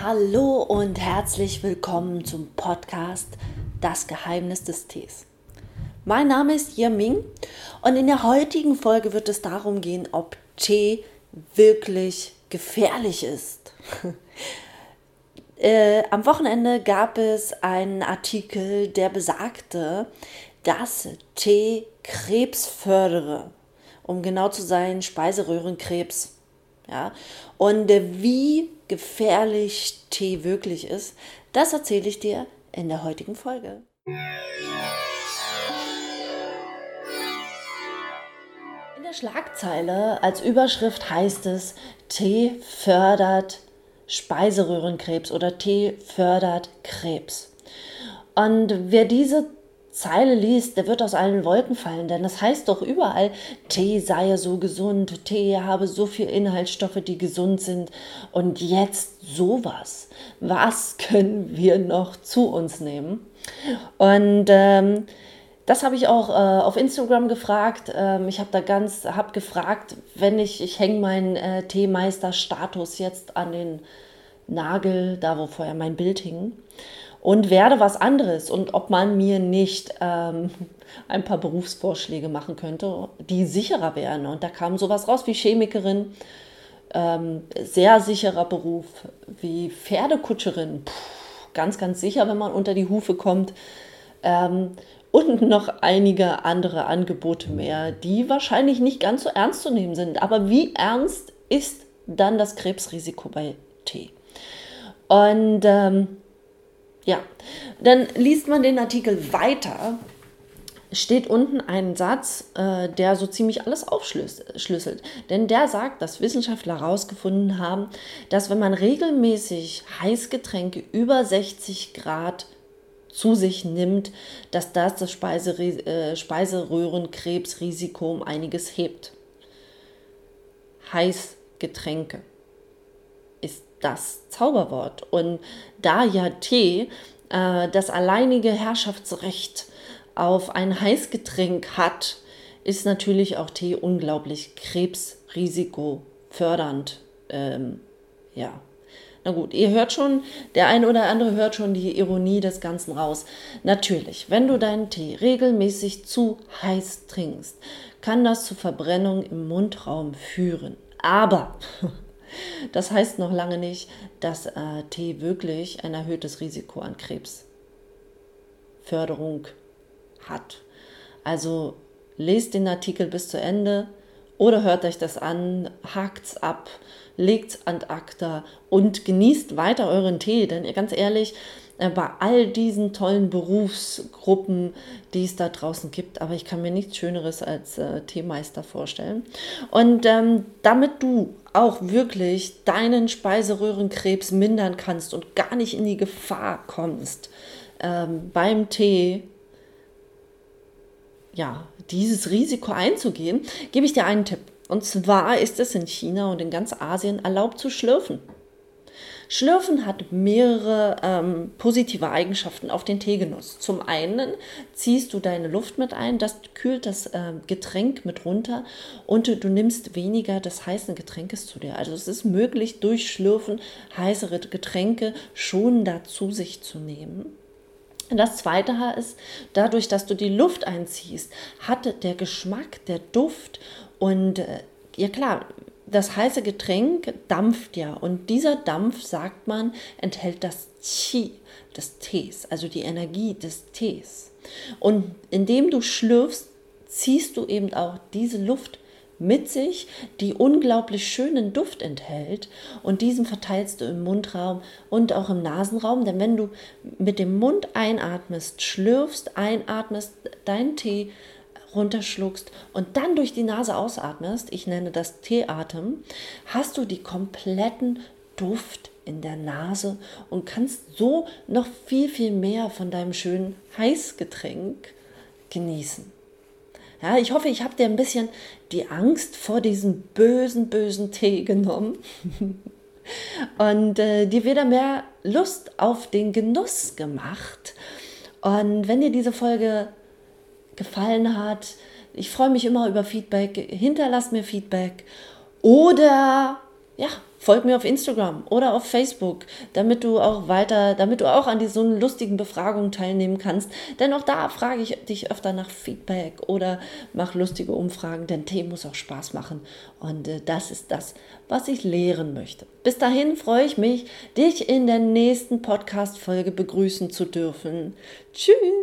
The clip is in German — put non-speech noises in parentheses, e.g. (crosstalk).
Hallo und herzlich willkommen zum Podcast Das Geheimnis des Tees. Mein Name ist Yaming und in der heutigen Folge wird es darum gehen, ob Tee wirklich gefährlich ist. (laughs) äh, am Wochenende gab es einen Artikel, der besagte, dass Tee Krebs fördere. Um genau zu sein, Speiseröhrenkrebs. Ja? Und äh, wie gefährlich Tee wirklich ist, das erzähle ich dir in der heutigen Folge. In der Schlagzeile als Überschrift heißt es, Tee fördert Speiseröhrenkrebs oder Tee fördert Krebs. Und wer diese Zeile liest, der wird aus allen Wolken fallen, denn das heißt doch überall, Tee sei so gesund, Tee habe so viele Inhaltsstoffe, die gesund sind und jetzt sowas. Was (laughs) können wir noch zu uns nehmen? Und ähm, das habe ich auch äh, auf Instagram gefragt. Ähm, ich habe da ganz, habe gefragt, wenn ich, ich hänge meinen äh, Teemeister-Status jetzt an den Nagel, da wo vorher mein Bild hing und werde was anderes und ob man mir nicht ähm, ein paar Berufsvorschläge machen könnte, die sicherer wären. Und da kam sowas raus wie Chemikerin, ähm, sehr sicherer Beruf, wie Pferdekutscherin, Puh, ganz, ganz sicher, wenn man unter die Hufe kommt. Ähm, und noch einige andere Angebote mehr, die wahrscheinlich nicht ganz so ernst zu nehmen sind. Aber wie ernst ist dann das Krebsrisiko bei Tee? Und ähm, ja, dann liest man den Artikel weiter. Steht unten ein Satz, äh, der so ziemlich alles aufschlüsselt. Denn der sagt, dass Wissenschaftler herausgefunden haben, dass wenn man regelmäßig Heißgetränke über 60 Grad zu sich nimmt, dass das das Speise, äh, Speiseröhrenkrebsrisiko um einiges hebt. Heißgetränke das Zauberwort. Und da ja Tee äh, das alleinige Herrschaftsrecht auf ein Heißgetränk hat, ist natürlich auch Tee unglaublich krebsrisikofördernd. Ähm, ja. Na gut, ihr hört schon, der eine oder andere hört schon die Ironie des Ganzen raus. Natürlich, wenn du deinen Tee regelmäßig zu heiß trinkst, kann das zu Verbrennung im Mundraum führen. Aber (laughs) Das heißt noch lange nicht, dass äh, Tee wirklich ein erhöhtes Risiko an Krebsförderung hat. Also lest den Artikel bis zu Ende oder hört euch das an, hakt's ab, legt's an acta und genießt weiter euren Tee, denn ganz ehrlich, äh, bei all diesen tollen Berufsgruppen, die es da draußen gibt. Aber ich kann mir nichts Schöneres als äh, Teemeister vorstellen. Und ähm, damit du auch wirklich deinen Speiseröhrenkrebs mindern kannst und gar nicht in die Gefahr kommst, ähm, beim Tee ja, dieses Risiko einzugehen, gebe ich dir einen Tipp. Und zwar ist es in China und in ganz Asien erlaubt zu schlürfen. Schlürfen hat mehrere ähm, positive Eigenschaften auf den Teegenuss. Zum einen ziehst du deine Luft mit ein, das kühlt das äh, Getränk mit runter und du nimmst weniger des heißen Getränkes zu dir. Also es ist möglich, durch Schlürfen heißere Getränke schon dazu sich zu nehmen. Das zweite ist, dadurch, dass du die Luft einziehst, hat der Geschmack, der Duft und äh, ja klar, das heiße Getränk dampft ja und dieser Dampf, sagt man, enthält das Qi des Tees, also die Energie des Tees. Und indem du schlürfst, ziehst du eben auch diese Luft mit sich, die unglaublich schönen Duft enthält und diesen verteilst du im Mundraum und auch im Nasenraum, denn wenn du mit dem Mund einatmest, schlürfst, einatmest, dein Tee runterschluckst und dann durch die Nase ausatmest, ich nenne das Teeatem, hast du die kompletten Duft in der Nase und kannst so noch viel, viel mehr von deinem schönen Heißgetränk genießen. Ja, ich hoffe, ich habe dir ein bisschen die Angst vor diesem bösen, bösen Tee genommen (laughs) und äh, dir wieder mehr Lust auf den Genuss gemacht. Und wenn dir diese Folge gefallen hat. Ich freue mich immer über Feedback. Hinterlasst mir Feedback. Oder ja, folg mir auf Instagram oder auf Facebook, damit du auch weiter, damit du auch an diesen lustigen Befragungen teilnehmen kannst. Denn auch da frage ich dich öfter nach Feedback oder mach lustige Umfragen, denn Tee muss auch Spaß machen. Und äh, das ist das, was ich lehren möchte. Bis dahin freue ich mich, dich in der nächsten Podcast-Folge begrüßen zu dürfen. Tschüss!